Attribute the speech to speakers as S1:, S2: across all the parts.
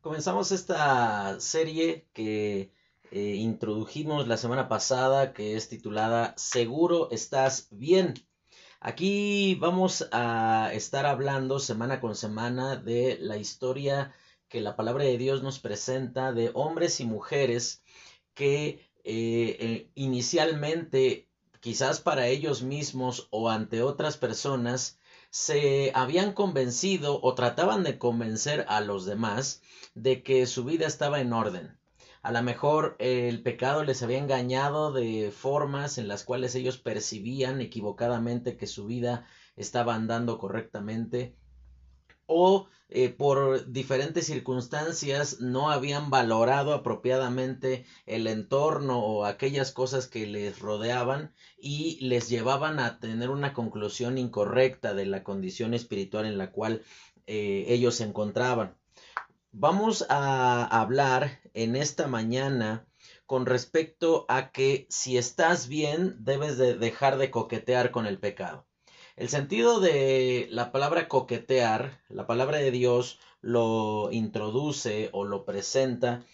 S1: Comenzamos esta serie que eh, introdujimos la semana pasada, que es titulada Seguro estás bien. Aquí vamos a estar hablando semana con semana de la historia que la palabra de Dios nos presenta de hombres y mujeres que eh, eh, inicialmente, quizás para ellos mismos o ante otras personas, se habían convencido o trataban de convencer a los demás de que su vida estaba en orden. A lo mejor el pecado les había engañado de formas en las cuales ellos percibían equivocadamente que su vida estaba andando correctamente o eh, por diferentes circunstancias no habían valorado apropiadamente el entorno o aquellas cosas que les rodeaban y les llevaban a tener una conclusión incorrecta de la condición espiritual en la cual eh, ellos se encontraban. Vamos a hablar en esta mañana con respecto a que si estás bien debes de dejar de coquetear con el pecado. El sentido de la palabra coquetear, la palabra de Dios lo introduce o lo presenta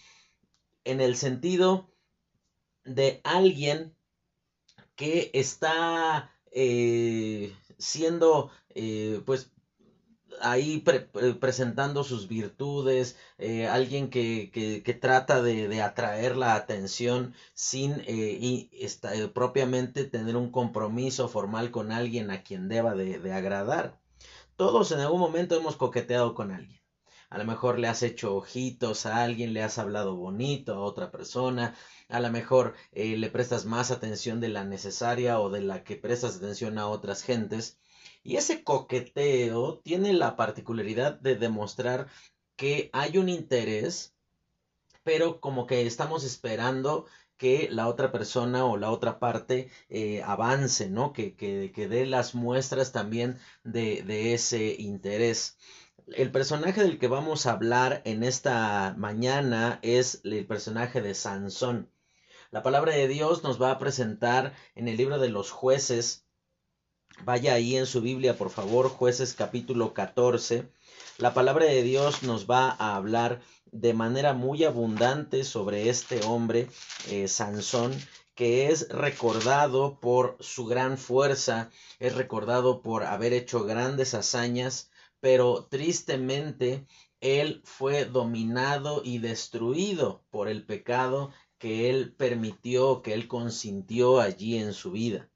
S1: en el sentido de alguien que está eh, siendo eh, pues ahí eh, presentando sus virtudes, eh, alguien que, que, trata de, de, atraer la atención sin eh, y propiamente tener un compromiso formal con alguien a quien deba de, de, agradar. Todos en algún momento hemos coqueteado con alguien. A lo mejor le has hecho ojitos a alguien, le has hablado bonito a otra persona, a lo mejor le prestas más atención de la necesaria o de la que prestas atención a otras gentes y ese coqueteo tiene la particularidad de demostrar que hay un interés, pero como que estamos esperando que la otra persona o la otra parte eh, avance, ¿no? Que, que, que, dé las muestras también de, de ese interés. El personaje del que vamos a hablar en esta mañana es el personaje de Sansón. La palabra de Dios nos va a presentar en el libro de los jueces Vaya ahí en su Biblia, por favor, jueces capítulo 14. La palabra de Dios nos va a hablar de manera muy abundante sobre este hombre, eh, Sansón, que es recordado por su gran fuerza, es recordado por haber hecho grandes hazañas, pero tristemente él fue dominado y destruido por el pecado que él permitió, que él consintió allí en su vida.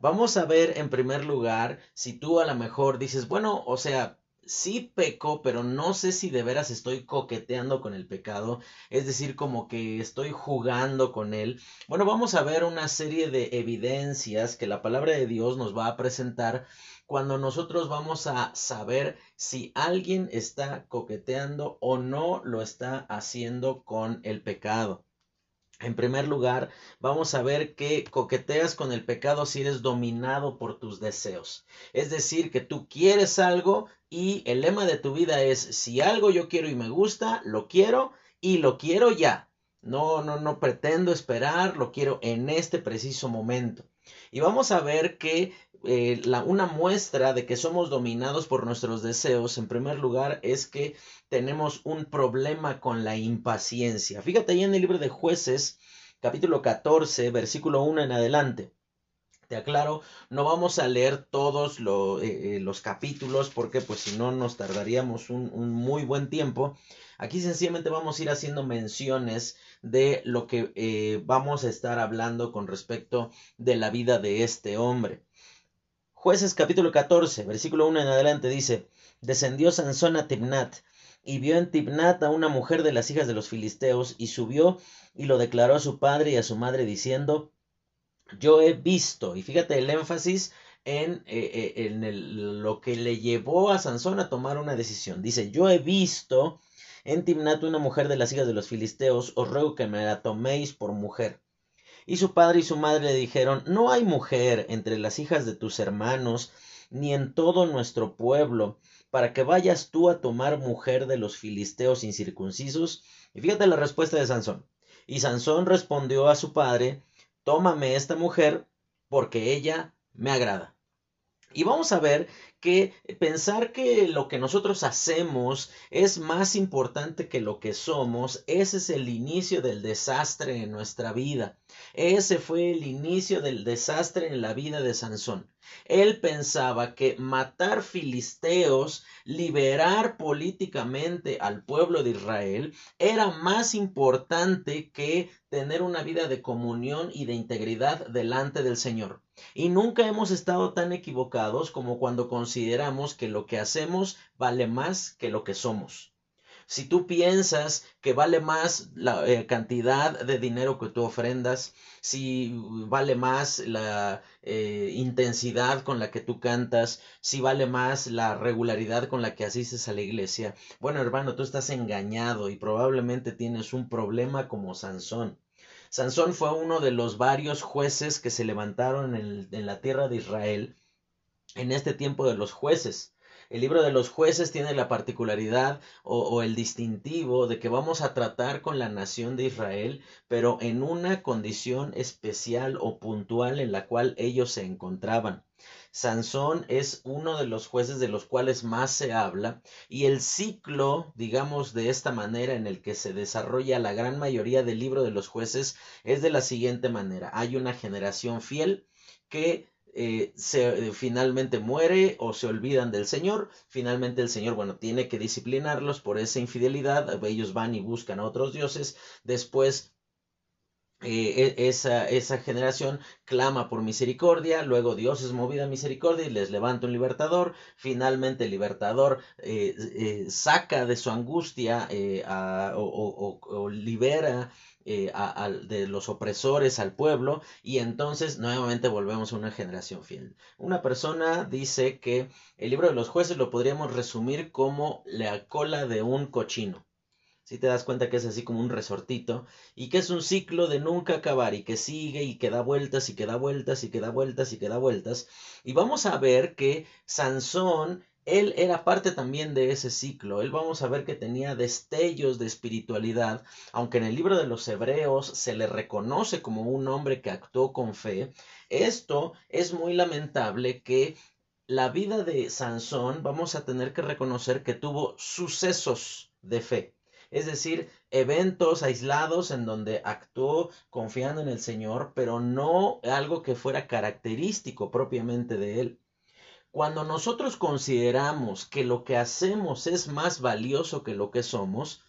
S1: Vamos a ver en primer lugar si tú a lo mejor dices, bueno, o sea, sí peco, pero no sé si de veras estoy coqueteando con el pecado, es decir, como que estoy jugando con él. Bueno, vamos a ver una serie de evidencias que la palabra de Dios nos va a presentar cuando nosotros vamos a saber si alguien está coqueteando o no lo está haciendo con el pecado. En primer lugar, vamos a ver que coqueteas con el pecado si eres dominado por tus deseos. Es decir, que tú quieres algo y el lema de tu vida es si algo yo quiero y me gusta, lo quiero y lo quiero ya. No, no, no pretendo esperar, lo quiero en este preciso momento. Y vamos a ver que eh, la, una muestra de que somos dominados por nuestros deseos, en primer lugar, es que tenemos un problema con la impaciencia. Fíjate ahí en el libro de jueces, capítulo 14, versículo 1 en adelante. Te aclaro, no vamos a leer todos eh, eh, los capítulos porque pues si no nos tardaríamos un, muy buen tiempo. Aquí sencillamente vamos a ir haciendo menciones de lo que vamos a estar hablando con respecto de la vida de este hombre. Jueces capítulo 14, versículo 1 en adelante dice, descendió Sansón a Timnat y vio en Timnat a una mujer de las hijas de los filisteos y subió y lo declaró a su padre y a su madre diciendo, yo he visto, y fíjate el énfasis en, eh, eh, en lo que le llevó a Sansón a tomar una decisión. Dice, yo he visto en Timnat una mujer de las hijas de los filisteos, os ruego que me la toméis por mujer. Y su padre y su madre le dijeron, no hay mujer entre las hijas de tus hermanos, ni en todo nuestro pueblo, para que vayas tú a tomar mujer de los filisteos incircuncisos. Y fíjate la respuesta de Sansón. Y Sansón respondió a su padre, tómame esta mujer, porque ella me agrada. Y vamos a ver que pensar que lo que nosotros hacemos es más importante que lo que somos, ese es el inicio del desastre en nuestra vida. Ese fue el inicio del desastre en la vida de Sansón. Él pensaba que matar filisteos, liberar políticamente al pueblo de Israel, era más importante que tener una vida de comunión y de integridad delante del Señor. Y nunca hemos estado tan equivocados como cuando consideramos que lo que hacemos vale más que lo que somos. Si tú piensas que vale más la eh, cantidad de dinero que tú ofrendas, si vale más la eh, intensidad con la que tú cantas, si vale más la regularidad con la que asistes a la iglesia, bueno hermano, tú estás engañado y probablemente tienes un problema como Sansón. Sansón fue uno de los varios jueces que se levantaron en, en la tierra de Israel en este tiempo de los jueces. El libro de los jueces tiene la particularidad o, el distintivo de que vamos a tratar con la nación de Israel, pero en una condición especial o puntual en la cual ellos se encontraban. Sansón es uno de los jueces de los cuales más se habla y el ciclo, digamos de esta manera, en el que se desarrolla la gran mayoría del libro de los jueces es de la siguiente manera. Hay una generación fiel que eh, se, eh, finalmente muere o se olvidan del Señor. Finalmente el Señor, bueno, tiene que disciplinarlos por esa infidelidad. Ellos van y buscan a otros dioses. Después eh, e, esa, esa, generación clama por misericordia, luego Dios es movida a misericordia y les levanta un libertador, finalmente el libertador saca de su angustia o, libera eh, de los opresores al pueblo y entonces nuevamente volvemos a una generación fiel. Una persona dice que el libro de los jueces lo podríamos resumir como la cola de un cochino. Si te das cuenta que es así como un resortito y que es un ciclo de nunca acabar y que sigue y que da vueltas y que da vueltas y que da vueltas y que da vueltas. Y vamos a ver que Sansón él era parte también de ese ciclo. Él vamos a ver que tenía destellos de espiritualidad, aunque en el libro de los Hebreos se le reconoce como un hombre que actuó con fe. Esto es muy lamentable que la vida de Sansón vamos a tener que reconocer que tuvo sucesos de fe. Es decir, eventos aislados en donde actuó confiando en el Señor, pero no algo que fuera característico propiamente de él. Cuando nosotros consideramos que lo que hacemos es más valioso que lo que somos,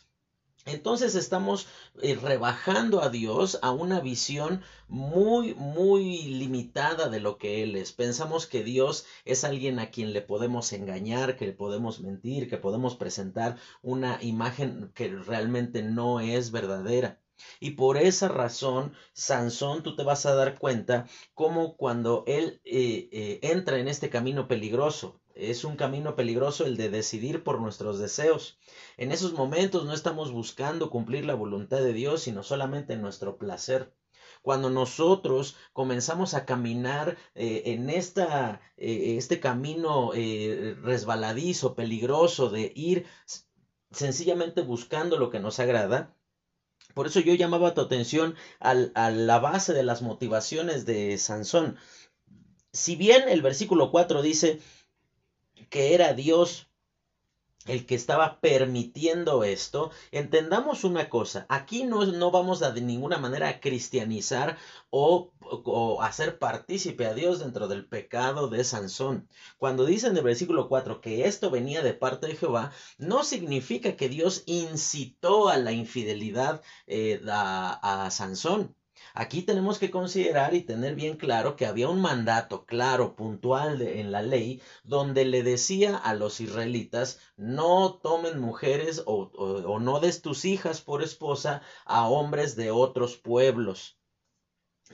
S1: entonces estamos eh, rebajando a Dios a una visión muy, muy limitada de lo que Él es. Pensamos que Dios es alguien a quien le podemos engañar, que le podemos mentir, que podemos presentar una imagen que realmente no es verdadera. Y por esa razón, Sansón, tú te vas a dar cuenta cómo cuando él eh, eh, entra en este camino peligroso, es un camino peligroso el de decidir por nuestros deseos. En esos momentos no estamos buscando cumplir la voluntad de Dios, sino solamente nuestro placer. Cuando nosotros comenzamos a caminar eh, en esta, este camino resbaladizo, peligroso, de ir sencillamente buscando lo que nos agrada, por eso yo llamaba tu atención a la base de las motivaciones de Sansón. Si bien el versículo 4 dice que era Dios el que estaba permitiendo esto, entendamos una cosa, aquí no, no vamos a de ninguna manera a cristianizar o, o, hacer partícipe a Dios dentro del pecado de Sansón. Cuando dice en el versículo 4 que esto venía de parte de Jehová, no significa que Dios incitó a la infidelidad eh, a, a Sansón. Aquí tenemos que considerar y tener bien claro que había un mandato claro, puntual en la ley, donde le decía a los israelitas, no tomen mujeres o, o no des tus hijas por esposa a hombres de otros pueblos.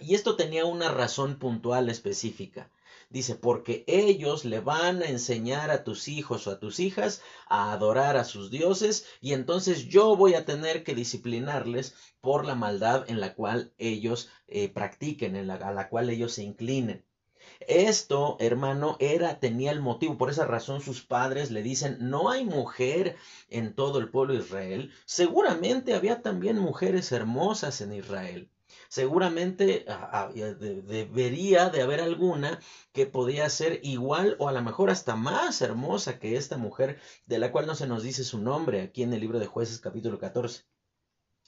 S1: Y esto tenía una razón puntual específica. Dice, porque ellos le van a enseñar a tus hijos o a tus hijas a adorar a sus dioses y entonces yo voy a tener que disciplinarles por la maldad en la cual ellos eh, practiquen, en la, a la cual ellos se inclinen. Esto, hermano, era, tenía el motivo, por esa razón sus padres le dicen, no hay mujer en todo el pueblo de Israel, seguramente había también mujeres hermosas en Israel, Seguramente debería de haber alguna que podía ser igual o a lo mejor hasta más hermosa que esta mujer de la cual no se nos dice su nombre aquí en el libro de jueces capítulo 14.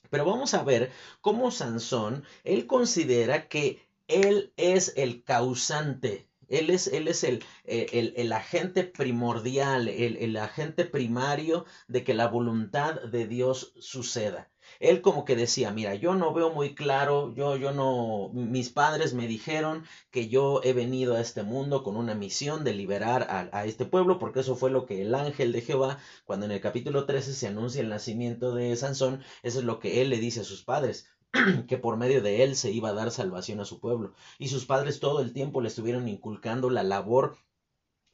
S1: Pero vamos a ver cómo Sansón, él considera que él es el causante él es, él es el, eh, el, el, agente primordial, el, el, agente primario de que la voluntad de Dios suceda. Él como que decía, mira, yo no veo muy claro, yo, yo no, mis padres me dijeron que yo he venido a este mundo con una misión de liberar a, a este pueblo, porque eso fue lo que el ángel de Jehová, cuando en el capítulo 13 se anuncia el nacimiento de Sansón, eso es lo que él le dice a sus padres. que por medio de él se iba a dar salvación a su pueblo. Y sus padres todo el tiempo le estuvieron inculcando la labor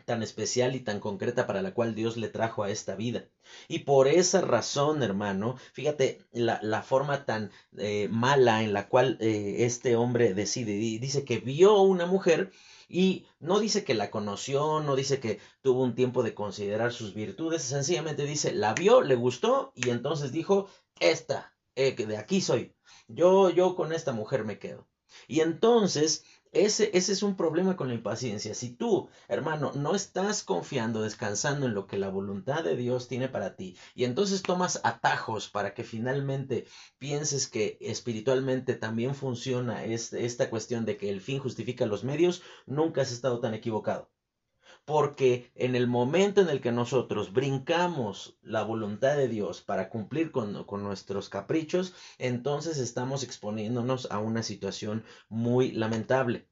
S1: tan especial y tan concreta para la cual Dios le trajo a esta vida. Y por esa razón, hermano, fíjate la, la forma tan eh, mala en la cual eh, este hombre decide. Dice que vio una mujer y no dice que la conoció, no dice que tuvo un tiempo de considerar sus virtudes, sencillamente dice, la vio, le gustó y entonces dijo, esta, eh, de aquí soy. Yo, yo con esta mujer me quedo. Y entonces, ese, ese es un problema con la impaciencia. Si tú, hermano, no estás confiando, descansando en lo que la voluntad de Dios tiene para ti, y entonces tomas atajos para que finalmente pienses que espiritualmente también funciona esta cuestión de que el fin justifica los medios, nunca has estado tan equivocado porque en el momento en el que nosotros brincamos la voluntad de Dios para cumplir con, con, nuestros caprichos, entonces estamos exponiéndonos a una situación muy lamentable.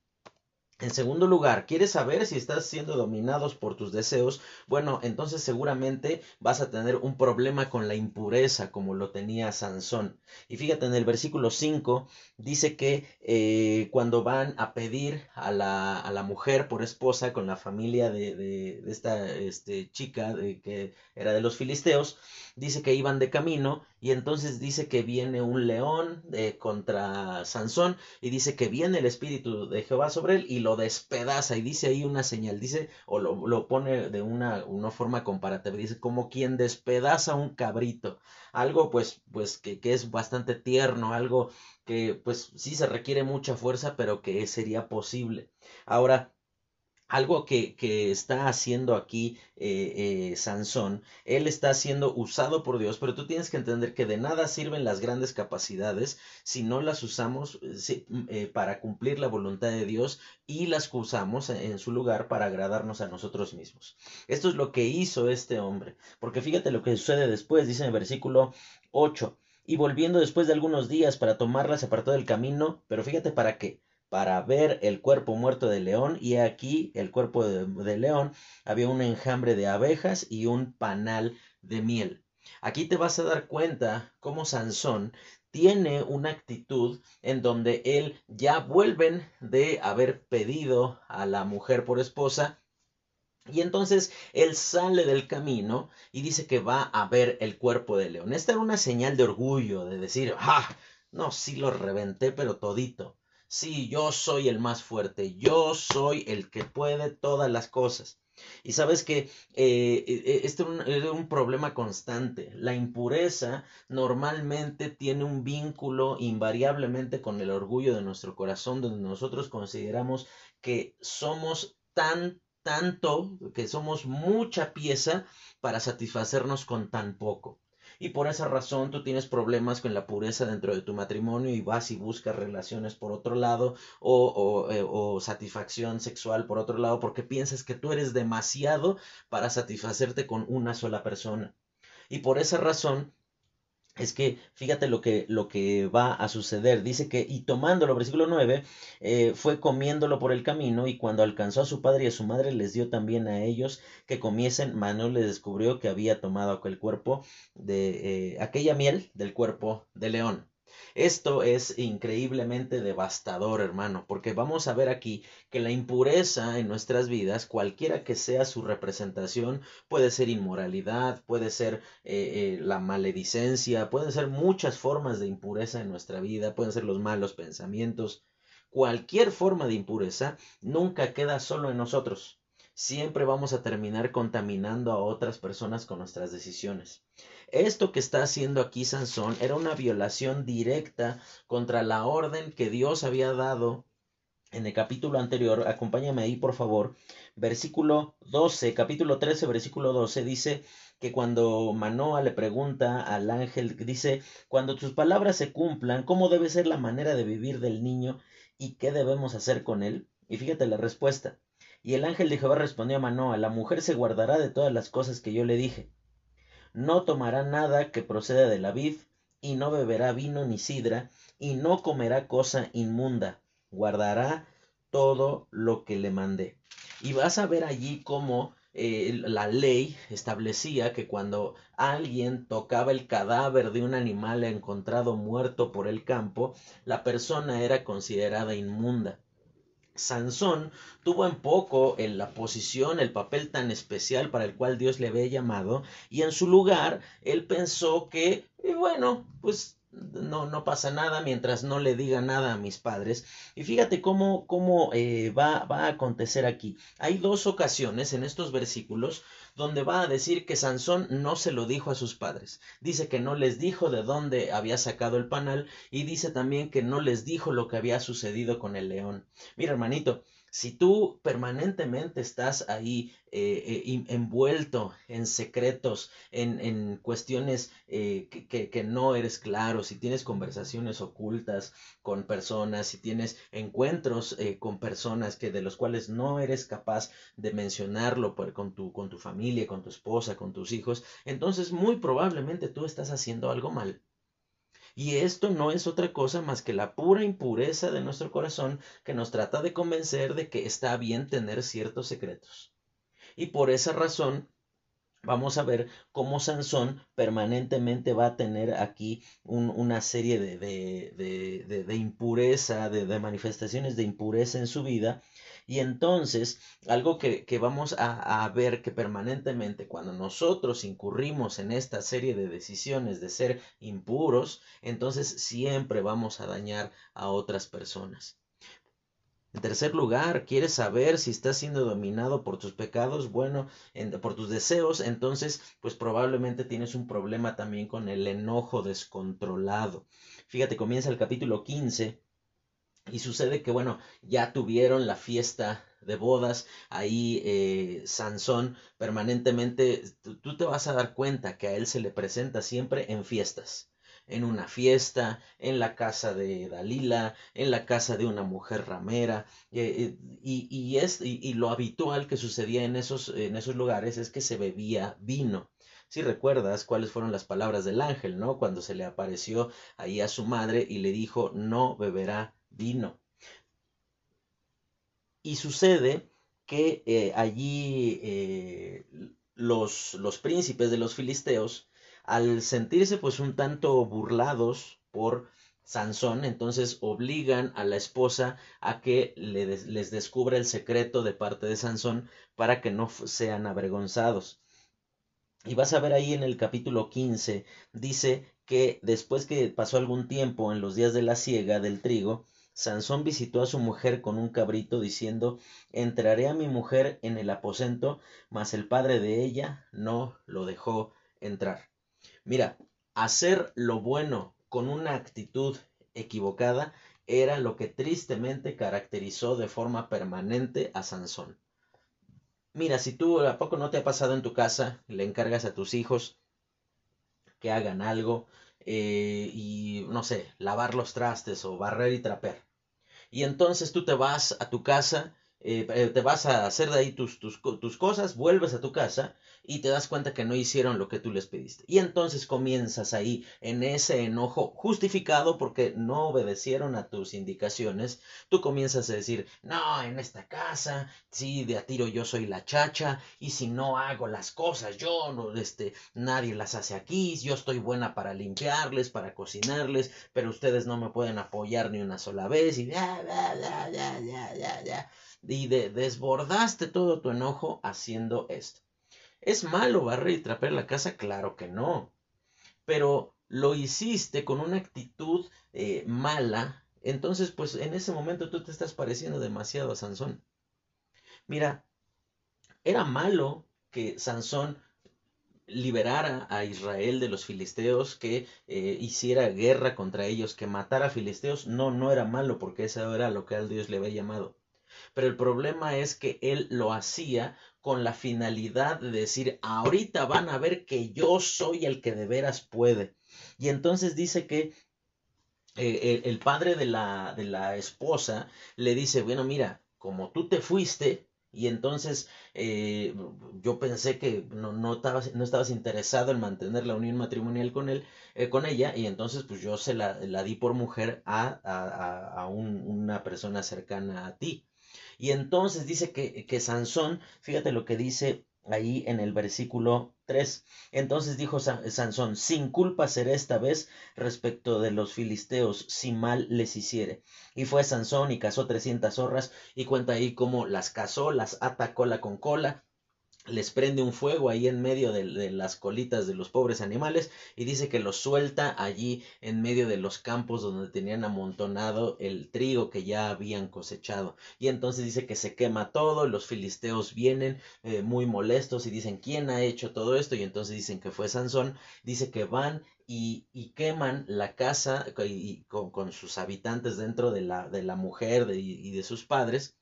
S1: En segundo lugar, ¿quieres saber si estás siendo dominados por tus deseos? Bueno, entonces seguramente vas a tener un problema con la impureza como lo tenía Sansón. Y fíjate, en el versículo 5 dice que eh, cuando van a pedir a la, a la, mujer por esposa con la familia de, de, esta este, chica de, que era de los filisteos, dice que iban de camino y entonces dice que viene un león eh, contra Sansón y dice que viene el espíritu de Jehová sobre él y lo despedaza y dice ahí una señal, dice o lo, lo pone de una, una, forma comparativa, dice como quien despedaza un cabrito, algo pues pues que, que es bastante tierno, algo que pues sí se requiere mucha fuerza pero que sería posible. Ahora algo que, que, está haciendo aquí eh, eh, Sansón, él está siendo usado por Dios, pero tú tienes que entender que de nada sirven las grandes capacidades si no las usamos eh, eh para cumplir la voluntad de Dios y las usamos en su lugar para agradarnos a nosotros mismos. Esto es lo que hizo este hombre, porque fíjate lo que sucede después, dice en el versículo 8, y volviendo después de algunos días para tomarla se apartó del camino, pero fíjate para qué para ver el cuerpo muerto de león y aquí el cuerpo de, león había un enjambre de abejas y un panal de miel. Aquí te vas a dar cuenta cómo Sansón tiene una actitud en donde él ya vuelven de haber pedido a la mujer por esposa y entonces él sale del camino y dice que va a ver el cuerpo de león. Esta era una señal de orgullo, de decir, ah, no, sí lo reventé, pero todito. Sí, yo soy el más fuerte, yo soy el que puede todas las cosas. Y sabes que eh, eh este es un, problema constante. La impureza normalmente tiene un vínculo invariablemente con el orgullo de nuestro corazón, donde nosotros consideramos que somos tan, tanto, que somos mucha pieza para satisfacernos con tan poco y por esa razón tú tienes problemas con la pureza dentro de tu matrimonio y vas y buscas relaciones por otro lado o, o, eh, satisfacción sexual por otro lado porque piensas que tú eres demasiado para satisfacerte con una sola persona. Y por esa razón es que fíjate lo que, lo que va a suceder. Dice que, y tomándolo, versículo 9, eh, fue comiéndolo por el camino, y cuando alcanzó a su padre y a su madre, les dio también a ellos que comiesen. Manuel les descubrió que había tomado aquel cuerpo de eh, aquella miel del cuerpo de león. Esto es increíblemente devastador, hermano, porque vamos a ver aquí que la impureza en nuestras vidas, cualquiera que sea su representación, puede ser inmoralidad, puede ser eh, eh, la maledicencia, pueden ser muchas formas de impureza en nuestra vida, pueden ser los malos pensamientos. Cualquier forma de impureza nunca queda solo en nosotros siempre vamos a terminar contaminando a otras personas con nuestras decisiones. Esto que está haciendo aquí Sansón era una violación directa contra la orden que Dios había dado en el capítulo anterior. Acompáñame ahí, por favor. Versículo 12, capítulo 13, versículo 12 dice que cuando Manoa le pregunta al ángel, dice, cuando tus palabras se cumplan, ¿cómo debe ser la manera de vivir del niño y qué debemos hacer con él? Y fíjate la respuesta. Y el ángel de Jehová respondió a Manoa, la mujer se guardará de todas las cosas que yo le dije. No tomará nada que proceda de la vid, y no beberá vino ni sidra, y no comerá cosa inmunda, guardará todo lo que le mandé. Y vas a ver allí cómo eh, la ley establecía que cuando alguien tocaba el cadáver de un animal encontrado muerto por el campo, la persona era considerada inmunda. Sansón tuvo en poco en la posición, el papel tan especial para el cual Dios le había llamado, y en su lugar él pensó que, eh, bueno, pues no, no pasa nada mientras no le diga nada a mis padres. Y fíjate cómo, cómo eh, va, va a acontecer aquí. Hay dos ocasiones en estos versículos donde va a decir que Sansón no se lo dijo a sus padres. Dice que no les dijo de dónde había sacado el panal y dice también que no les dijo lo que había sucedido con el león. Mira, hermanito, si tú permanentemente estás ahí eh, eh, envuelto en secretos, en, en cuestiones eh, que, que, no eres claro, si tienes conversaciones ocultas con personas, si tienes encuentros con personas que de los cuales no eres capaz de mencionarlo con, tu, con tu familia, con tu esposa, con tus hijos, entonces muy probablemente tú estás haciendo algo mal. Y esto no es otra cosa más que la pura impureza de nuestro corazón que nos trata de convencer de que está bien tener ciertos secretos. Y por esa razón vamos a ver cómo Sansón permanentemente va a tener aquí una serie de, de, de, de impureza, de, manifestaciones de impureza en su vida y entonces, algo que, vamos a, a, ver que permanentemente cuando nosotros incurrimos en esta serie de decisiones de ser impuros, entonces siempre vamos a dañar a otras personas. En tercer lugar, quieres saber si estás siendo dominado por tus pecados, bueno, por tus deseos, entonces pues probablemente tienes un problema también con el enojo descontrolado. Fíjate, comienza el capítulo 15 y sucede que, bueno, ya tuvieron la fiesta de bodas, ahí eh, Sansón permanentemente, tú te vas a dar cuenta que a él se le presenta siempre en fiestas en una fiesta, en la casa de Dalila, en la casa de una mujer ramera, eh, eh, y, y, es, y, lo habitual que sucedía en esos, en esos lugares es que se bebía vino. Si recuerdas cuáles fueron las palabras del ángel, ¿no? Cuando se le apareció ahí a su madre y le dijo, no beberá vino. Y sucede que eh, allí los, los príncipes de los filisteos, al sentirse pues un tanto burlados por Sansón, entonces obligan a la esposa a que les descubra el secreto de parte de Sansón para que no sean avergonzados. Y vas a ver ahí en el capítulo 15, dice que después que pasó algún tiempo en los días de la siega del trigo, Sansón visitó a su mujer con un cabrito, diciendo Entraré a mi mujer en el aposento, mas el padre de ella no lo dejó entrar. Mira, hacer lo bueno con una actitud equivocada era lo que tristemente caracterizó de forma permanente a Sansón. Mira, si tú a poco no te ha pasado en tu casa, le encargas a tus hijos que hagan algo, eh, y, no sé, lavar los trastes o barrer y trapear. Y entonces tú te vas a tu casa, eh, eh, te vas a hacer de ahí tus, tus, tus cosas, vuelves a tu casa y te das cuenta que no hicieron lo que tú les pediste. Y entonces comienzas ahí en ese enojo justificado porque no obedecieron a tus indicaciones. Tú comienzas a decir, no, en esta casa, sí, de a tiro yo soy la chacha y si no hago las cosas yo, no, este, nadie las hace aquí, yo estoy buena para limpiarles, para cocinarles, pero ustedes no me pueden apoyar ni una sola vez y ya, ya, ya, ya, ya, ya, ya. Y desbordaste todo tu enojo haciendo esto. ¿Es malo barrer y trapear la casa? Claro que no. Pero lo hiciste con una actitud eh, mala, entonces pues en ese momento tú te estás pareciendo demasiado a Sansón. Mira, era malo que Sansón liberara a Israel de los filisteos, que eh, hiciera guerra contra ellos, que matara a filisteos, no, no era malo porque eso era lo que al Dios le había llamado. Pero el problema es que él lo hacía con la finalidad de decir, ahorita van a ver que yo soy el que de veras puede. Y entonces dice que eh, el, padre de la, de la esposa le dice, bueno, mira, como tú te fuiste, y entonces eh, yo pensé que no, no, estabas, no estabas interesado en mantener la unión matrimonial con él, eh, con ella, y entonces pues yo se la, la di por mujer a, a, a un, una persona cercana a ti. Y entonces dice que, que Sansón, fíjate lo que dice ahí en el versículo 3. Entonces dijo Sansón, sin culpa seré esta vez respecto de los filisteos, si mal les hiciere. Y fue Sansón y cazó trescientas zorras, y cuenta ahí cómo las cazó, las ata cola con cola, les prende un fuego ahí en medio de, las colitas de los pobres animales y dice que los suelta allí en medio de los campos donde tenían amontonado el trigo que ya habían cosechado. Y entonces dice que se quema todo, los filisteos vienen eh, muy molestos y dicen ¿quién ha hecho todo esto? Y entonces dicen que fue Sansón, dice que van y, queman la casa y, con, sus habitantes dentro de la, de la mujer y de sus padres.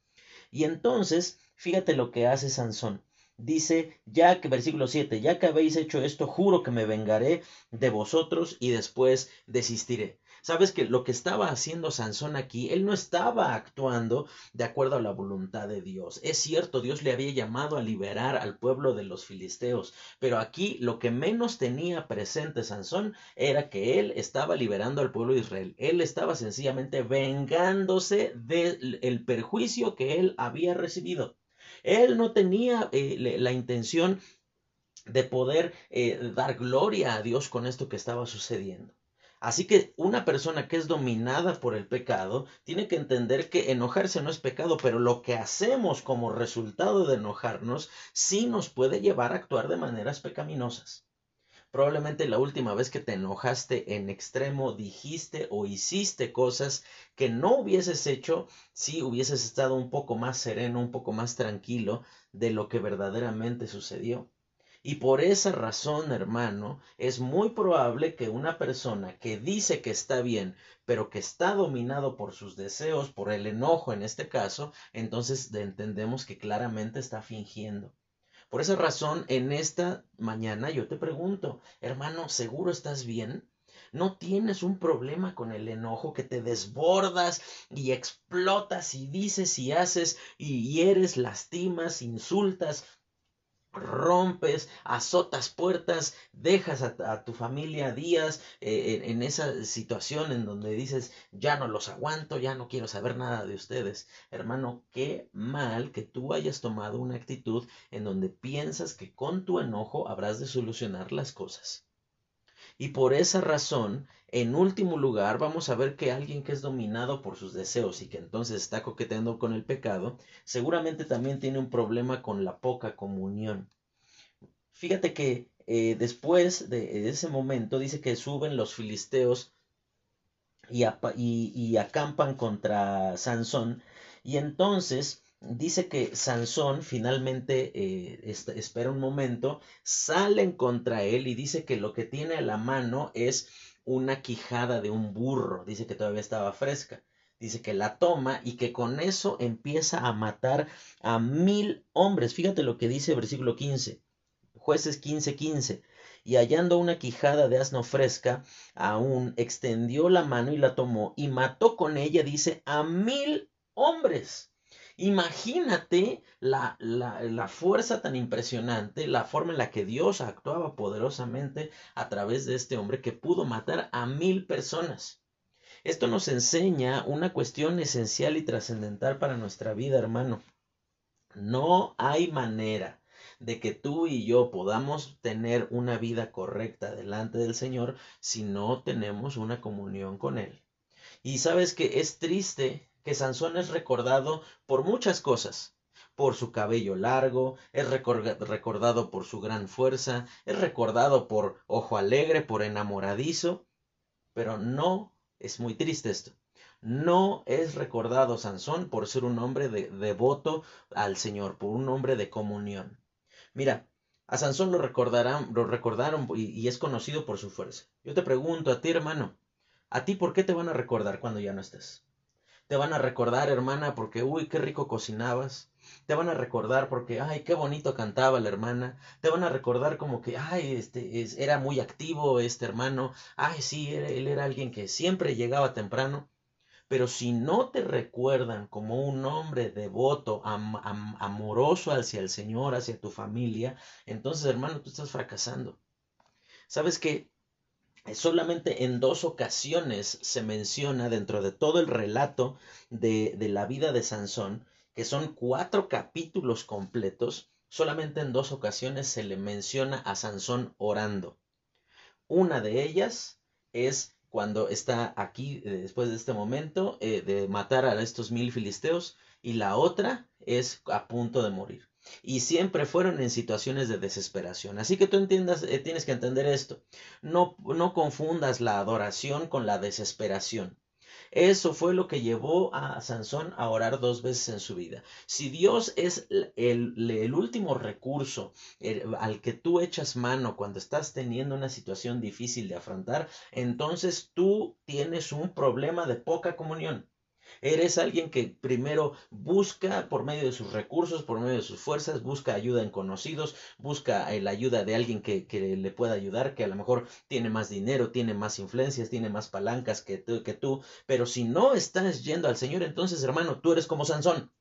S1: Y entonces, fíjate lo que hace Sansón dice, ya que versículo 7, ya que habéis hecho esto, juro que me vengaré de vosotros y después desistiré. Sabes que lo que estaba haciendo Sansón aquí, él no estaba actuando de acuerdo a la voluntad de Dios. Es cierto, Dios le había llamado a liberar al pueblo de los filisteos, pero aquí lo que menos tenía presente Sansón era que él estaba liberando al pueblo de Israel. Él estaba sencillamente vengándose del perjuicio que él había recibido. Él no tenía eh, la intención de poder eh, dar gloria a Dios con esto que estaba sucediendo. Así que una persona que es dominada por el pecado tiene que entender que enojarse no es pecado, pero lo que hacemos como resultado de enojarnos sí nos puede llevar a actuar de maneras pecaminosas. Probablemente la última vez que te enojaste en extremo dijiste o hiciste cosas que no hubieses hecho si hubieses estado un poco más sereno, un poco más tranquilo de lo que verdaderamente sucedió. Y por esa razón, hermano, es muy probable que una persona que dice que está bien, pero que está dominado por sus deseos, por el enojo en este caso, entonces entendemos que claramente está fingiendo. Por esa razón, en esta mañana yo te pregunto, hermano, ¿seguro estás bien? ¿No tienes un problema con el enojo que te desbordas y explotas y dices y haces y hieres, lastimas, insultas, rompes, azotas puertas, dejas a, tu familia días eh, en, esa situación en donde dices, ya no los aguanto, ya no quiero saber nada de ustedes. Hermano, qué mal que tú hayas tomado una actitud en donde piensas que con tu enojo habrás de solucionar las cosas. Y por esa razón, en último lugar, vamos a ver que alguien que es dominado por sus deseos y que entonces está coqueteando con el pecado, seguramente también tiene un problema con la poca comunión. Fíjate que eh, después de ese momento dice que suben los filisteos y, y acampan contra Sansón y entonces dice que Sansón finalmente eh, espera un momento, salen contra él y dice que lo que tiene a la mano es una quijada de un burro, dice que todavía estaba fresca, dice que la toma y que con eso empieza a matar a mil hombres. Fíjate lo que dice versículo 15, jueces 15, 15. Y hallando una quijada de asno fresca, aún extendió la mano y la tomó y mató con ella, dice, a mil hombres. Imagínate la, la, fuerza tan impresionante, la forma en la que Dios actuaba poderosamente a través de este hombre que pudo matar a mil personas. Esto nos enseña una cuestión esencial y trascendental para nuestra vida, hermano. No hay manera de que tú y yo podamos tener una vida correcta delante del Señor si no tenemos una comunión con Él. Y sabes que es triste que Sansón es recordado por muchas cosas, por su cabello largo, es recordado por su gran fuerza, es recordado por ojo alegre, por enamoradizo, pero no, es muy triste esto, No es recordado Sansón por ser un hombre de, devoto al Señor, por un hombre de comunión. Mira, a Sansón lo recordarán, lo recordaron y, y es conocido por su fuerza. Yo te pregunto a ti, hermano, ¿a ti por qué te van a recordar cuando ya no estés? Te van a recordar, hermana, porque, uy, qué rico cocinabas. Te van a recordar porque, ay, qué bonito cantaba la hermana. Te van a recordar como que, ay, este, es, era muy activo este hermano. Ay, sí, él era alguien que siempre llegaba temprano. Pero si no te recuerdan como un hombre devoto, amoroso hacia el Señor, hacia tu familia, entonces, hermano, tú estás fracasando. ¿Sabes qué? Solamente en dos ocasiones se menciona dentro de todo el relato de, de, la vida de Sansón, que son cuatro capítulos completos, solamente en dos ocasiones se le menciona a Sansón orando. Una de ellas es cuando está aquí, eh, después de este momento, eh, de matar a estos mil filisteos, y la otra es a punto de morir y siempre fueron en situaciones de desesperación. Así que tú entiendas, eh, tienes que entender esto. No, no confundas la adoración con la desesperación. Eso fue lo que llevó a Sansón a orar dos veces en su vida. Si Dios es el, el, último recurso al que tú echas mano cuando estás teniendo una situación difícil de afrontar, entonces tú tienes un problema de poca comunión. Eres alguien que primero busca por medio de sus recursos, por medio de sus fuerzas, busca ayuda en conocidos, busca eh, la ayuda de alguien que, que, le pueda ayudar, que a lo mejor tiene más dinero, tiene más influencias, tiene más palancas que tú, que tú. Pero si no estás yendo al Señor, entonces hermano, tú eres como Sansón.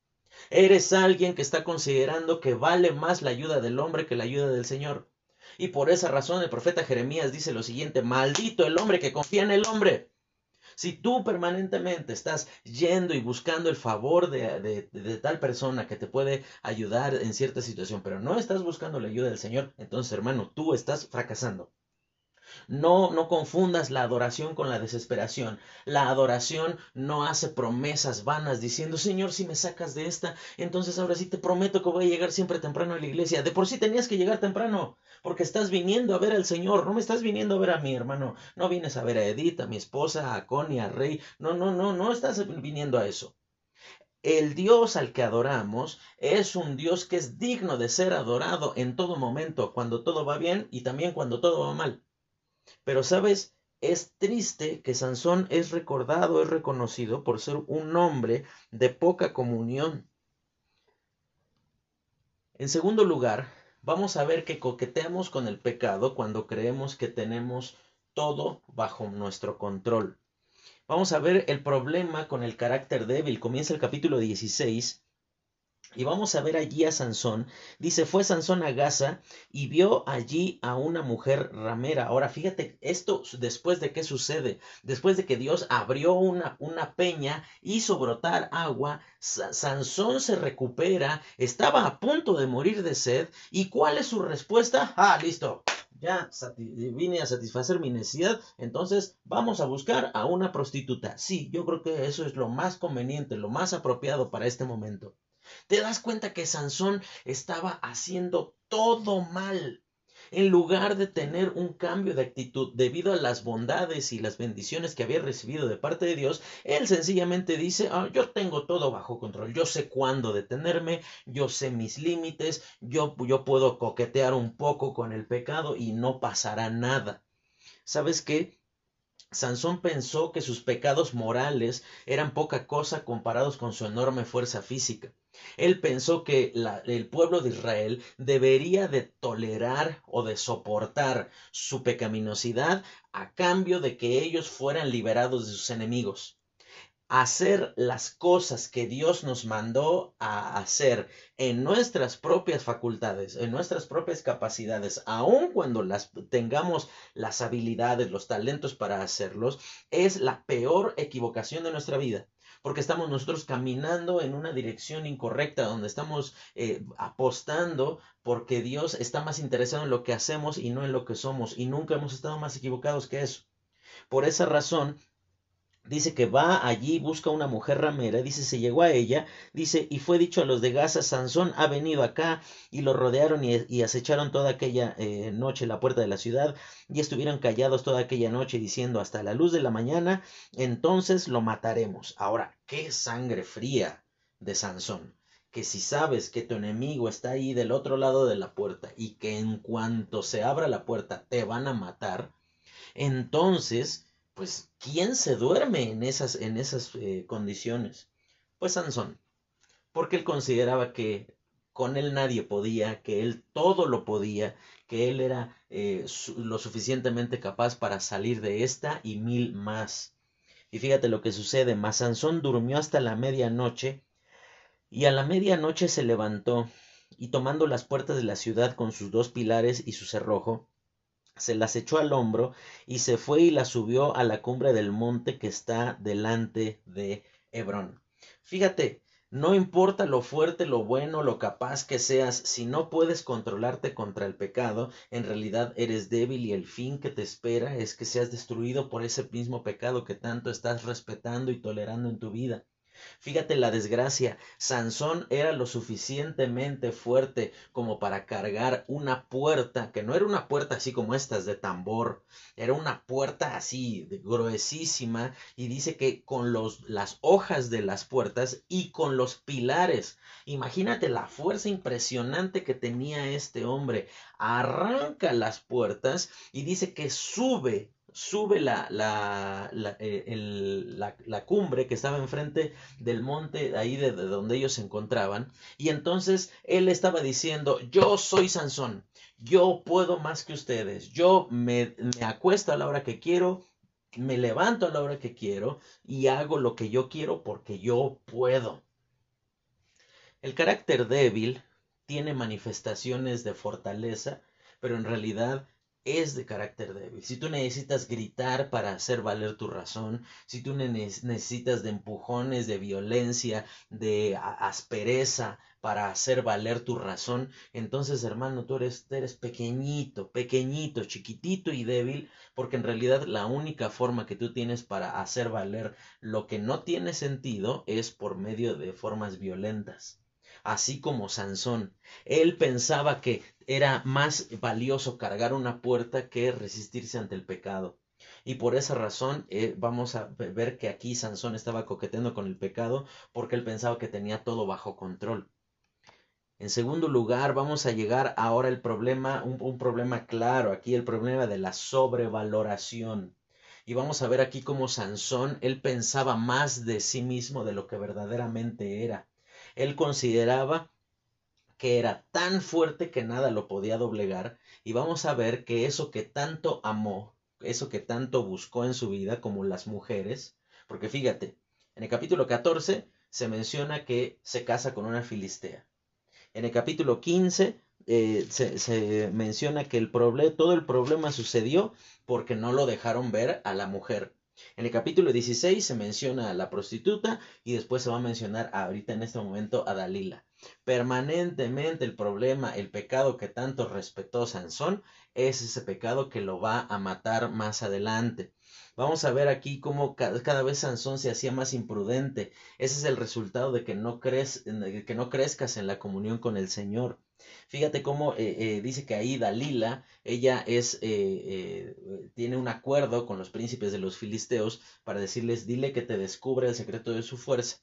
S1: Eres alguien que está considerando que vale más la ayuda del hombre que la ayuda del Señor. Y por esa razón el profeta Jeremías dice lo siguiente, maldito el hombre que confía en el hombre. Si tú permanentemente estás yendo y buscando el favor de, de, tal persona que te puede ayudar en cierta situación, pero no estás buscando la ayuda del Señor, entonces hermano, tú estás fracasando. No, no confundas la adoración con la desesperación. La adoración no hace promesas vanas diciendo, Señor, si me sacas de esta, entonces ahora sí te prometo que voy a llegar siempre temprano a la iglesia. De por sí tenías que llegar temprano, porque estás viniendo a ver al Señor, no me estás viniendo a ver a mi hermano, no vienes a ver a Edith, a mi esposa, a Connie, a Rey, no, no, no, no estás viniendo a eso. El Dios al que adoramos es un Dios que es digno de ser adorado en todo momento, cuando todo va bien y también cuando todo va mal. Pero, ¿sabes? Es triste que Sansón es recordado, es reconocido por ser un hombre de poca comunión. En segundo lugar, vamos a ver que coqueteamos con el pecado cuando creemos que tenemos todo bajo nuestro control. Vamos a ver el problema con el carácter débil. Comienza el capítulo 16 y vamos a ver allí a Sansón. Dice, fue Sansón a Gaza y vio allí a una mujer ramera. Ahora, fíjate, esto después de qué sucede. Después de que Dios abrió una, una peña, hizo brotar agua, Sansón se recupera, estaba a punto de morir de sed. ¿Y cuál es su respuesta? Ah, listo. Ya vine a satisfacer mi necesidad, entonces vamos a buscar a una prostituta. Sí, yo creo que eso es lo más conveniente, lo más apropiado para este momento. Te das cuenta que Sansón estaba haciendo todo mal. En lugar de tener un cambio de actitud debido a las bondades y las bendiciones que había recibido de parte de Dios, él sencillamente dice, ah, yo tengo todo bajo control, yo sé cuándo detenerme, yo sé mis límites, yo, yo puedo coquetear un poco con el pecado y no pasará nada. ¿Sabes qué? Sansón pensó que sus pecados morales eran poca cosa comparados con su enorme fuerza física. Él pensó que el pueblo de Israel debería de tolerar o de soportar su pecaminosidad a cambio de que ellos fueran liberados de sus enemigos hacer las cosas que Dios nos mandó a hacer en nuestras propias facultades, en nuestras propias capacidades, aun cuando las tengamos las habilidades, los talentos para hacerlos, es la peor equivocación de nuestra vida. Porque estamos nosotros caminando en una dirección incorrecta, donde estamos eh, apostando porque Dios está más interesado en lo que hacemos y no en lo que somos. Y nunca hemos estado más equivocados que eso. Por esa razón, Dice que va allí, busca una mujer ramera, dice, se llegó a ella, dice, y fue dicho a los de Gaza, Sansón ha venido acá, y lo rodearon y, acecharon toda aquella eh, noche la puerta de la ciudad, y estuvieron callados toda aquella noche diciendo, hasta la luz de la mañana, entonces lo mataremos. Ahora, qué sangre fría de Sansón, que si sabes que tu enemigo está ahí del otro lado de la puerta, y que en cuanto se abra la puerta te van a matar, entonces pues, ¿quién se duerme en esas, en esas eh, condiciones? Pues Sansón, porque él consideraba que con él nadie podía, que él todo lo podía, que él era eh, lo suficientemente capaz para salir de esta y mil más. Y fíjate lo que sucede, mas Sansón durmió hasta la medianoche, y a la medianoche se levantó, y tomando las puertas de la ciudad con sus dos pilares y su cerrojo, se las echó al hombro y se fue y las subió a la cumbre del monte que está delante de Hebrón. Fíjate, no importa lo fuerte, lo bueno, lo capaz que seas, si no puedes controlarte contra el pecado, en realidad eres débil y el fin que te espera es que seas destruido por ese mismo pecado que tanto estás respetando y tolerando en tu vida. Fíjate la desgracia. Sansón era lo suficientemente fuerte como para cargar una puerta, que no era una puerta así como estas de tambor, era una puerta así gruesísima y dice que con los, las hojas de las puertas y con los pilares. Imagínate la fuerza impresionante que tenía este hombre. Arranca las puertas y dice que sube sube la, la, la, eh, la, cumbre que estaba enfrente del monte, ahí de, donde ellos se encontraban, y entonces él estaba diciendo, yo soy Sansón, yo puedo más que ustedes, yo me, me acuesto a la hora que quiero, me levanto a la hora que quiero y hago lo que yo quiero porque yo puedo. El carácter débil tiene manifestaciones de fortaleza, pero en realidad es de carácter débil. Si tú necesitas gritar para hacer valer tu razón, si tú necesitas de empujones, de violencia, de aspereza para hacer valer tu razón, entonces hermano, tú eres, eres pequeñito, pequeñito, chiquitito y débil, porque en realidad la única forma que tú tienes para hacer valer lo que no tiene sentido es por medio de formas violentas así como Sansón. Él pensaba que era más valioso cargar una puerta que resistirse ante el pecado. Y por esa razón eh, vamos a ver que aquí Sansón estaba coqueteando con el pecado porque él pensaba que tenía todo bajo control. En segundo lugar, vamos a llegar ahora el problema, un, un problema claro, aquí el problema de la sobrevaloración. Y vamos a ver aquí cómo Sansón, él pensaba más de sí mismo de lo que verdaderamente era. Él consideraba que era tan fuerte que nada lo podía doblegar y vamos a ver que eso que tanto amó, eso que tanto buscó en su vida como las mujeres, porque fíjate, en el capítulo 14 se menciona que se casa con una filistea. En el capítulo 15 eh, se, menciona que todo el problema sucedió porque no lo dejaron ver a la mujer. En el capítulo 16 se menciona a la prostituta y después se va a mencionar ahorita en este momento a Dalila. Permanentemente el problema, el pecado que tanto respetó Sansón, es ese pecado que lo va a matar más adelante. Vamos a ver aquí cómo cada, vez Sansón se hacía más imprudente. Ese es el resultado de que no, que no crezcas en la comunión con el Señor. Fíjate cómo eh, eh, dice que ahí Dalila, ella es, eh, tiene un acuerdo con los príncipes de los filisteos para decirles, dile que te descubre el secreto de su fuerza.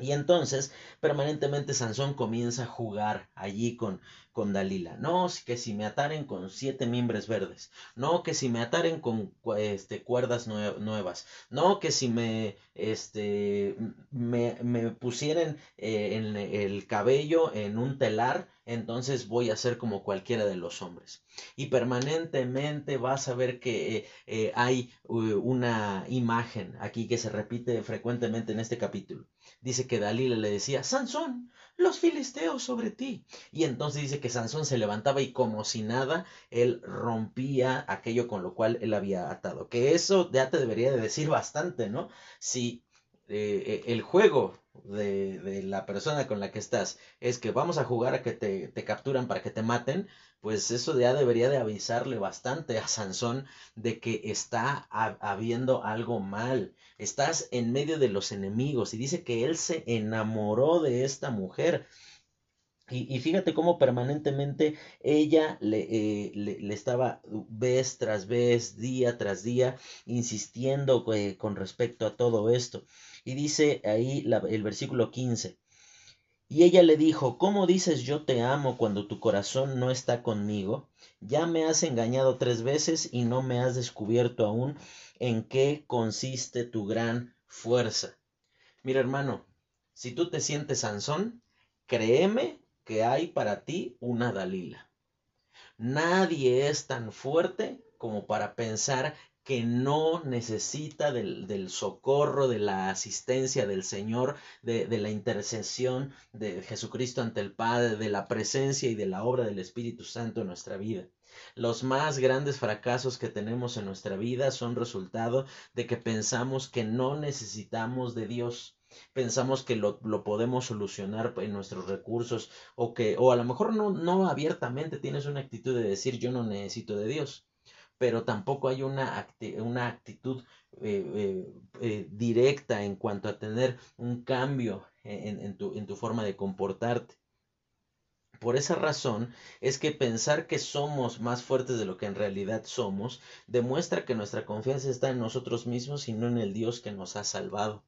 S1: Y entonces permanentemente Sansón comienza a jugar allí con, con Dalila. No, que si me ataren con siete mimbres verdes. No, que si me ataren con este, cuerdas nuevas. No, que si me, este, me, me pusieran en el cabello en un telar entonces voy a ser como cualquiera de los hombres. Y permanentemente vas a ver que eh, eh, hay una imagen aquí que se repite frecuentemente en este capítulo. Dice que Dalila le decía, Sansón, los filisteos sobre ti. Y entonces dice que Sansón se levantaba y como si nada, él rompía aquello con lo cual él había atado. Que eso ya te debería de decir bastante, ¿no? Si eh, el juego de, de, la persona con la que estás es que vamos a jugar a que te, te, capturan para que te maten, pues eso ya debería de avisarle bastante a Sansón de que está habiendo algo mal. Estás en medio de los enemigos y dice que él se enamoró de esta mujer. Y, fíjate cómo permanentemente ella le, eh, le, estaba vez tras vez, día tras día, insistiendo eh, con respecto a todo esto. Y dice ahí el versículo 15. Y ella le dijo, ¿cómo dices yo te amo cuando tu corazón no está conmigo? Ya me has engañado tres veces y no me has descubierto aún en qué consiste tu gran fuerza. Mira hermano, si tú te sientes Sansón, créeme que hay para ti una Dalila. Nadie es tan fuerte como para pensar que no necesita del, socorro, de la asistencia del Señor, de, de, la intercesión de Jesucristo ante el Padre, de la presencia y de la obra del Espíritu Santo en nuestra vida. Los más grandes fracasos que tenemos en nuestra vida son resultado de que pensamos que no necesitamos de Dios pensamos que lo, lo, podemos solucionar en nuestros recursos o que o a lo mejor no, no abiertamente tienes una actitud de decir yo no necesito de Dios pero tampoco hay una, una actitud eh, eh, eh, directa en cuanto a tener un cambio en, en, tu, en tu forma de comportarte. Por esa razón es que pensar que somos más fuertes de lo que en realidad somos demuestra que nuestra confianza está en nosotros mismos y no en el Dios que nos ha salvado.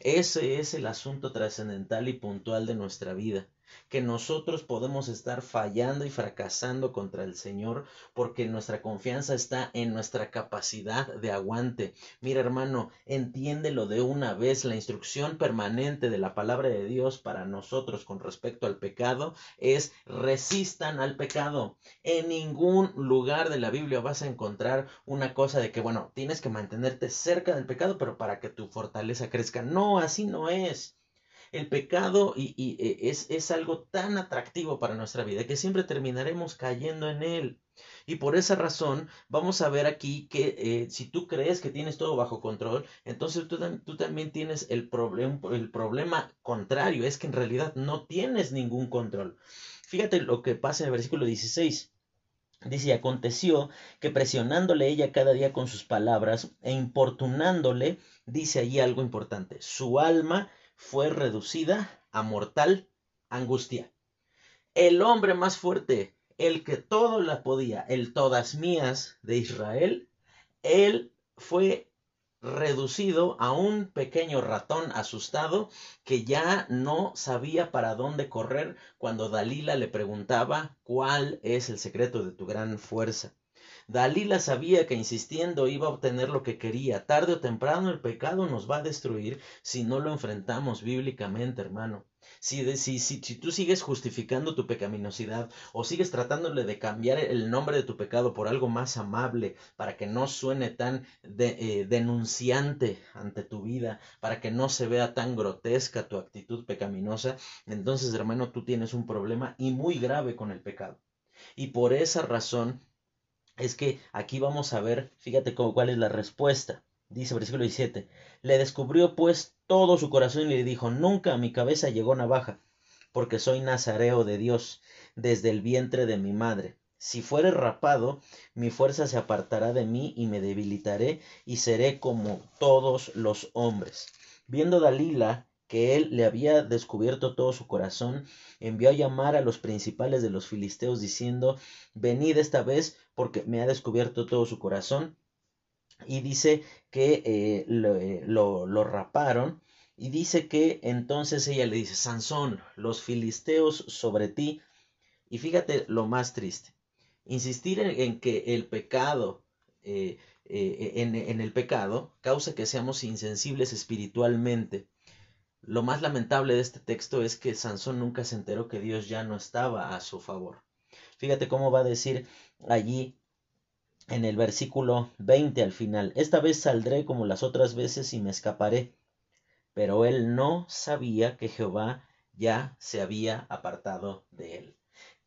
S1: Ese es el asunto trascendental y puntual de nuestra vida que nosotros podemos estar fallando y fracasando contra el Señor porque nuestra confianza está en nuestra capacidad de aguante. Mira hermano, entiéndelo de una vez, la instrucción permanente de la palabra de Dios para nosotros con respecto al pecado es resistan al pecado. En ningún lugar de la Biblia vas a encontrar una cosa de que, bueno, tienes que mantenerte cerca del pecado, pero para que tu fortaleza crezca. No, así no es el pecado y, e, es, es, algo tan atractivo para nuestra vida que siempre terminaremos cayendo en él. Y por esa razón vamos a ver aquí que eh, si tú crees que tienes todo bajo control, entonces tú, tú también tienes el, el problema contrario, es que en realidad no tienes ningún control. Fíjate lo que pasa en el versículo 16. Dice, aconteció que presionándole ella cada día con sus palabras e importunándole, dice allí algo importante, su alma fue reducida a mortal angustia. El hombre más fuerte, el que todo la podía, el todas mías de Israel, él fue reducido a un pequeño ratón asustado que ya no sabía para dónde correr cuando Dalila le preguntaba cuál es el secreto de tu gran fuerza. Dalila sabía que insistiendo iba a obtener lo que quería. Tarde o temprano el pecado nos va a destruir si no lo enfrentamos bíblicamente, hermano. Si, si, si, si, tú sigues justificando tu pecaminosidad o sigues tratándole de cambiar el nombre de tu pecado por algo más amable para que no suene tan eh, denunciante ante tu vida, para que no se vea tan grotesca tu actitud pecaminosa, entonces hermano tú tienes un problema y muy grave con el pecado. Y por esa razón es que aquí vamos a ver, fíjate cuál es la respuesta. Dice versículo 17, le descubrió pues todo su corazón y le dijo, nunca a mi cabeza llegó navaja, porque soy nazareo de Dios desde el vientre de mi madre. Si fuere rapado, mi fuerza se apartará de mí y me debilitaré y seré como todos los hombres. Viendo Dalila que él le había descubierto todo su corazón, envió a llamar a los principales de los filisteos diciendo, venid esta vez porque me ha descubierto todo su corazón. Y dice que eh, eh, lo, lo, raparon. Y dice que entonces ella le dice, Sansón, los filisteos sobre ti. Y fíjate lo más triste. Insistir en, que el pecado, eh, en, en el pecado, causa que seamos insensibles espiritualmente lo más lamentable de este texto es que Sansón nunca se enteró que Dios ya no estaba a su favor. Fíjate cómo va a decir allí en el versículo 20 al final, esta vez saldré como las otras veces y me escaparé. Pero él no sabía que Jehová ya se había apartado de él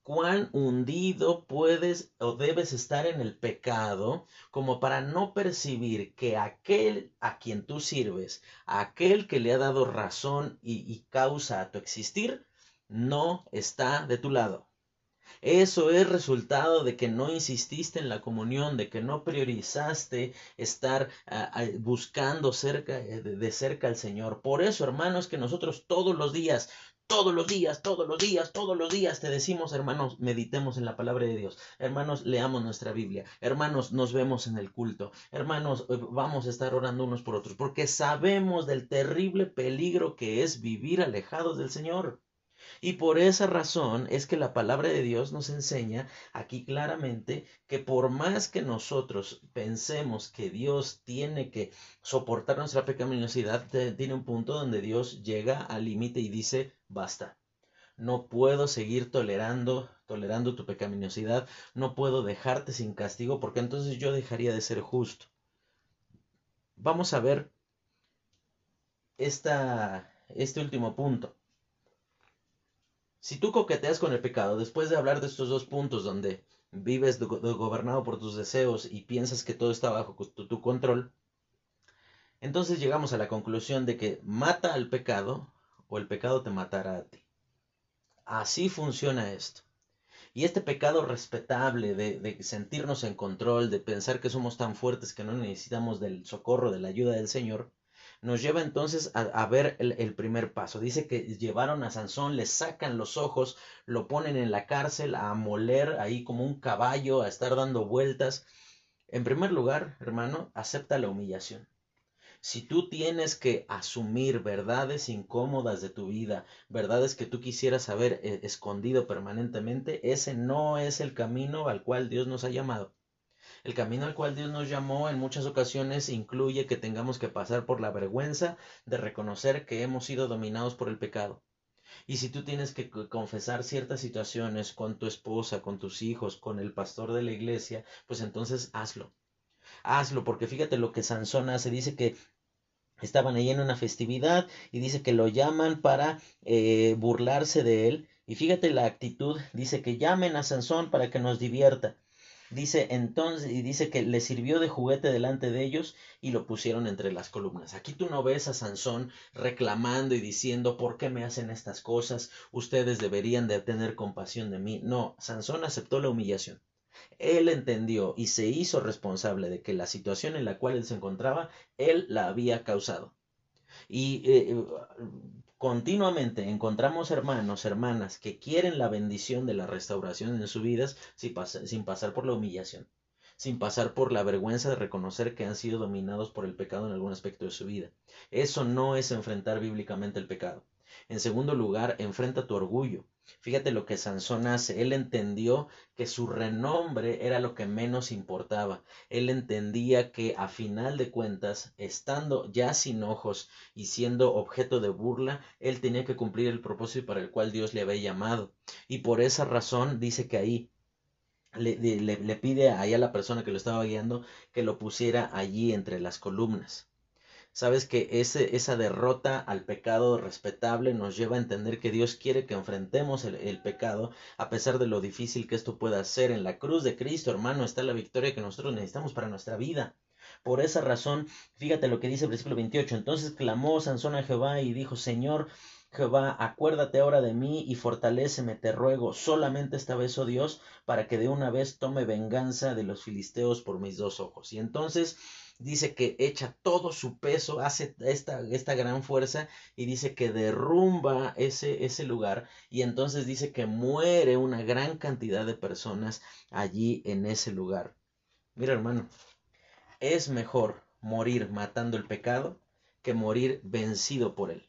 S1: cuán hundido puedes o debes estar en el pecado como para no percibir que aquel a quien tú sirves, aquel que le ha dado razón y, causa a tu existir, no está de tu lado. Eso es resultado de que no insististe en la comunión, de que no priorizaste estar buscando cerca, eh, de cerca al Señor. Por eso, hermanos, que nosotros todos los días, todos los días, todos los días, todos los días te decimos, hermanos, meditemos en la palabra de Dios. Hermanos, leamos nuestra Biblia. Hermanos, nos vemos en el culto. Hermanos, eh, vamos a estar orando unos por otros, porque sabemos del terrible peligro que es vivir alejados del Señor. Y por esa razón es que la palabra de Dios nos enseña aquí claramente que por más que nosotros pensemos que Dios tiene que soportar nuestra pecaminosidad, tiene un punto donde Dios llega al límite y dice, basta. No puedo seguir tolerando, tolerando tu pecaminosidad, no puedo dejarte sin castigo porque entonces yo dejaría de ser justo. Vamos a ver esta, este último punto. Si tú coqueteas con el pecado, después de hablar de estos dos puntos donde vives gobernado por tus deseos y piensas que todo está bajo tu, control, entonces llegamos a la conclusión de que mata al pecado o el pecado te matará a ti. Así funciona esto. Y este pecado respetable de, de, sentirnos en control, de pensar que somos tan fuertes que no necesitamos del socorro, de la ayuda del Señor, nos lleva entonces a, ver el, primer paso. Dice que llevaron a Sansón, le sacan los ojos, lo ponen en la cárcel a moler ahí como un caballo, a estar dando vueltas. En primer lugar, hermano, acepta la humillación. Si tú tienes que asumir verdades incómodas de tu vida, verdades que tú quisieras haber eh, escondido permanentemente, ese no es el camino al cual Dios nos ha llamado. El camino al cual Dios nos llamó en muchas ocasiones incluye que tengamos que pasar por la vergüenza de reconocer que hemos sido dominados por el pecado. Y si tú tienes que confesar ciertas situaciones con tu esposa, con tus hijos, con el pastor de la iglesia, pues entonces hazlo. Hazlo, porque fíjate lo que Sansón hace. Dice que estaban ahí en una festividad y dice que lo llaman para eh, burlarse de él. Y fíjate la actitud, dice que llamen a Sansón para que nos divierta. Dice entonces, y dice que le sirvió de juguete delante de ellos y lo pusieron entre las columnas. Aquí tú no ves a Sansón reclamando y diciendo, ¿por qué me hacen estas cosas? Ustedes deberían de tener compasión de mí. No, Sansón aceptó la humillación. Él entendió y se hizo responsable de que la situación en la cual él se encontraba, él la había causado. Y eh, Continuamente encontramos hermanos, hermanas que quieren la bendición de la restauración en sus vidas sin, pasar por la humillación, sin pasar por la vergüenza de reconocer que han sido dominados por el pecado en algún aspecto de su vida. Eso no es enfrentar bíblicamente el pecado. En segundo lugar, enfrenta tu orgullo. Fíjate lo que Sansón hace. Él entendió que su renombre era lo que menos importaba. Él entendía que a final de cuentas, estando ya sin ojos y siendo objeto de burla, él tenía que cumplir el propósito para el cual Dios le había llamado. Y por esa razón dice que ahí le, pide ahí a la persona que lo estaba guiando que lo pusiera allí entre las columnas. Sabes que ese, esa derrota al pecado respetable nos lleva a entender que Dios quiere que enfrentemos el, el, pecado a pesar de lo difícil que esto pueda ser. En la cruz de Cristo, hermano, está la victoria que nosotros necesitamos para nuestra vida. Por esa razón, fíjate lo que dice el versículo 28. Entonces clamó Sansón a Jehová y dijo, Señor, Jehová, acuérdate ahora de mí y fortaléceme, te ruego, solamente esta vez, oh Dios, para que de una vez tome venganza de los filisteos por mis dos ojos. Y entonces dice que echa todo su peso, hace esta, esta gran fuerza y dice que derrumba ese, ese lugar y entonces dice que muere una gran cantidad de personas allí en ese lugar. Mira hermano, es mejor morir matando el pecado que morir vencido por él.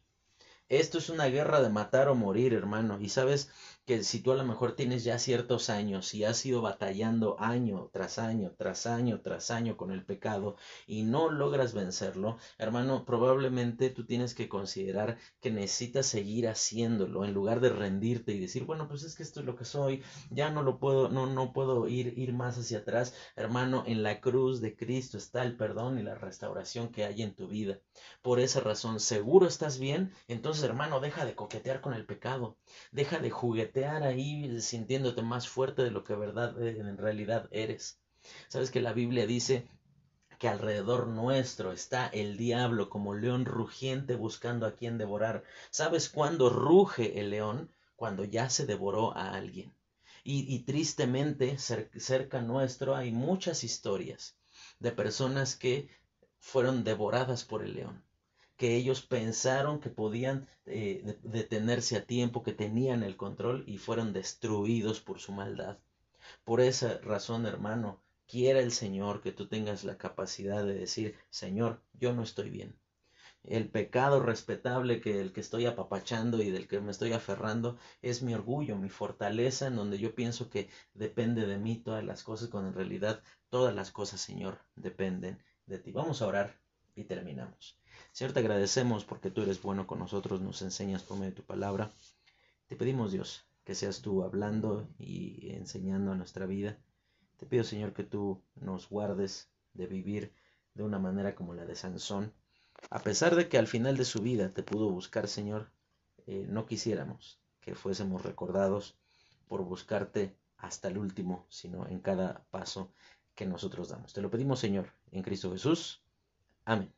S1: Esto es una guerra de matar o morir, hermano. Y sabes, que si tú a lo mejor tienes ya ciertos años y has ido batallando año tras año, tras año, tras año con el pecado y no logras vencerlo, hermano, probablemente tú tienes que considerar que necesitas seguir haciéndolo en lugar de rendirte y decir, bueno, pues es que esto es lo que soy, ya no lo puedo, no, no puedo ir, ir más hacia atrás. Hermano, en la cruz de Cristo está el perdón y la restauración que hay en tu vida. Por esa razón, seguro estás bien, entonces hermano, deja de coquetear con el pecado, deja de juguetear ahí sintiéndote más fuerte de lo que verdad, eh, en realidad eres. Sabes que la Biblia dice que alrededor nuestro está el diablo como león rugiente buscando a quien devorar. ¿Sabes cuándo ruge el león? Cuando ya se devoró a alguien. Y, tristemente, cerca nuestro hay muchas historias de personas que fueron devoradas por el león, que ellos pensaron que podían eh, detenerse a tiempo, que tenían el control y fueron destruidos por su maldad. Por esa razón, hermano, quiera el Señor que tú tengas la capacidad de decir, Señor, yo no estoy bien. El pecado respetable que el que estoy apapachando y del que me estoy aferrando es mi orgullo, mi fortaleza, en donde yo pienso que depende de mí todas las cosas, cuando en realidad todas las cosas, Señor, dependen de ti. Vamos a orar y terminamos. Señor, te agradecemos porque tú eres bueno con nosotros, nos enseñas por medio de tu palabra. Te pedimos, Dios, que seas tú hablando y enseñando a nuestra vida. Te pido, Señor, que tú nos guardes de vivir de una manera como la de Sansón, a pesar de que al final de su vida te pudo buscar, Señor, eh, no quisiéramos que fuésemos recordados por buscarte hasta el último, sino en cada paso que nosotros damos. Te lo pedimos, Señor, en Cristo Jesús. Amén.